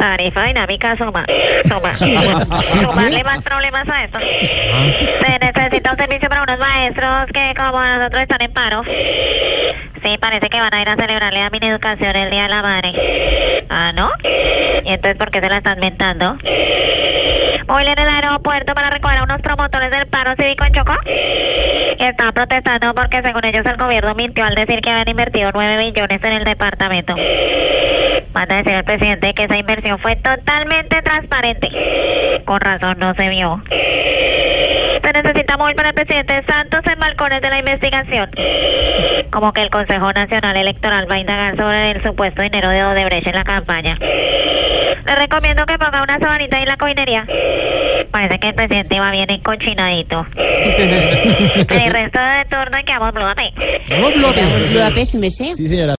Tarifa dinámica suma. Suma. Sumarle más problemas a esto. Se necesita un servicio para unos maestros que como nosotros están en paro. Sí, parece que van a ir a celebrarle a mi educación el Día de la Madre. Ah, ¿no? ¿Y entonces por qué se la están mentando? Hoy en el aeropuerto para recoger a unos promotores del paro cívico en Chocó. Que están protestando porque según ellos el gobierno mintió al decir que habían invertido 9 millones en el departamento. Manda a decir al presidente que esa inversión fue totalmente transparente. Con razón no se vio. Se necesita móvil para el presidente Santos en balcones de la investigación. Como que el Consejo Nacional Electoral va a indagar sobre el supuesto dinero de Odebrecht en la campaña. Le recomiendo que ponga una sabanita ahí en la coinería. Parece que el presidente va bien encochinadito. el resto de turno quedamos blote. Vamos, bloque. Blue Ape, su merced. Sí, señora.